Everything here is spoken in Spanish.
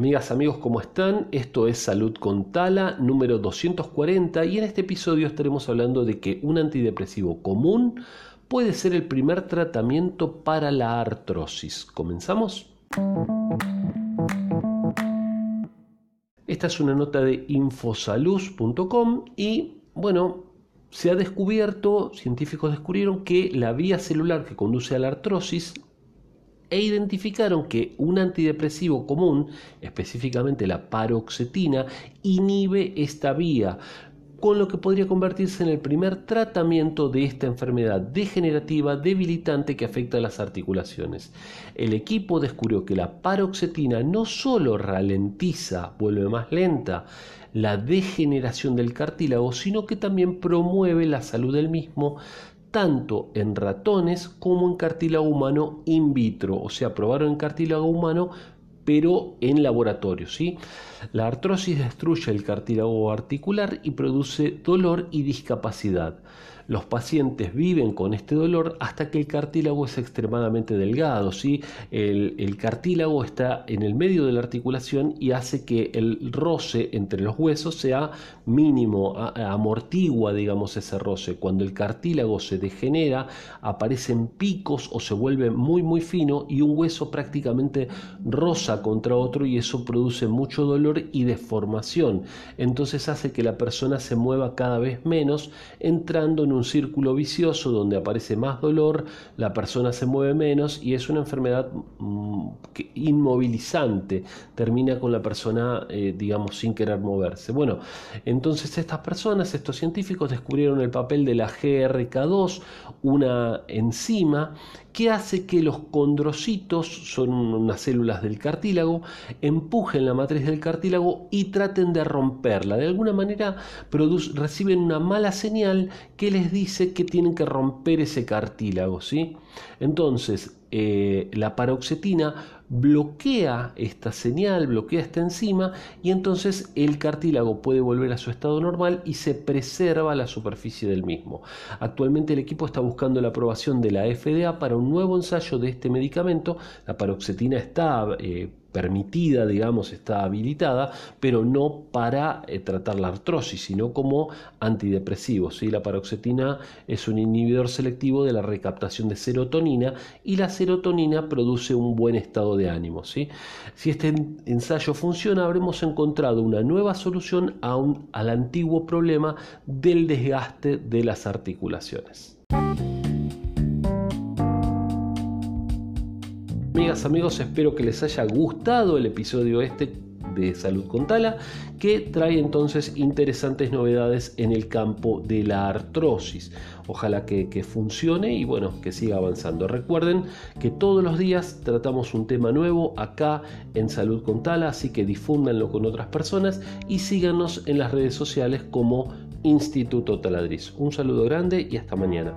Amigas, amigos, ¿cómo están? Esto es Salud con Tala número 240 y en este episodio estaremos hablando de que un antidepresivo común puede ser el primer tratamiento para la artrosis. ¿Comenzamos? Esta es una nota de infosaluz.com y bueno, se ha descubierto, científicos descubrieron que la vía celular que conduce a la artrosis e identificaron que un antidepresivo común, específicamente la paroxetina, inhibe esta vía, con lo que podría convertirse en el primer tratamiento de esta enfermedad degenerativa debilitante que afecta a las articulaciones. El equipo descubrió que la paroxetina no solo ralentiza, vuelve más lenta, la degeneración del cartílago, sino que también promueve la salud del mismo, tanto en ratones como en cartílago humano in vitro, o sea, probaron en cartílago humano pero en laboratorio. ¿sí? La artrosis destruye el cartílago articular y produce dolor y discapacidad. Los pacientes viven con este dolor hasta que el cartílago es extremadamente delgado. ¿sí? El, cartílago está en el medio de la articulación y hace que el roce entre los huesos sea mínimo, amortigua, digamos, ese roce. Cuando el cartílago se degenera, aparecen picos o se vuelve muy, muy fino y un hueso prácticamente rosa contra otro y eso produce mucho dolor y deformación. Entonces hace que la persona se mueva cada vez menos, entrando en un círculo vicioso donde aparece más dolor, la persona se mueve menos y es una enfermedad mm, inmovilizante, termina con la persona, eh, digamos, sin querer moverse. Bueno, entonces estas personas, estos científicos, descubrieron el papel de la GRK2, una enzima que hace que los condrocitos, son unas células del cartílago, empujen la matriz del cartílago y traten de romperla. De alguna manera reciben una mala señal que les dice que tienen que romper ese cartílago. ¿sí? Entonces, eh, la paroxetina bloquea esta señal, bloquea esta enzima y entonces el cartílago puede volver a su estado normal y se preserva la superficie del mismo. Actualmente el equipo está buscando la aprobación de la FDA para un nuevo ensayo de este medicamento. La paroxetina está eh, permitida, digamos, está habilitada, pero no para eh, tratar la artrosis, sino como antidepresivo. ¿sí? La paroxetina es un inhibidor selectivo de la recaptación de serotonina y la serotonina produce un buen estado de ánimo. ¿sí? Si este ensayo funciona, habremos encontrado una nueva solución a al antiguo problema del desgaste de las articulaciones. Amigos, espero que les haya gustado el episodio este de Salud con Tala, que trae entonces interesantes novedades en el campo de la artrosis. Ojalá que, que, funcione y bueno, que siga avanzando. Recuerden que todos los días tratamos un tema nuevo acá en Salud con Tala, así que difúndanlo con otras personas y síganos en las redes sociales como Instituto Taladriz. Un saludo grande y hasta mañana.